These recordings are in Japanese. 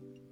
うん。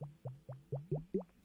Thank you.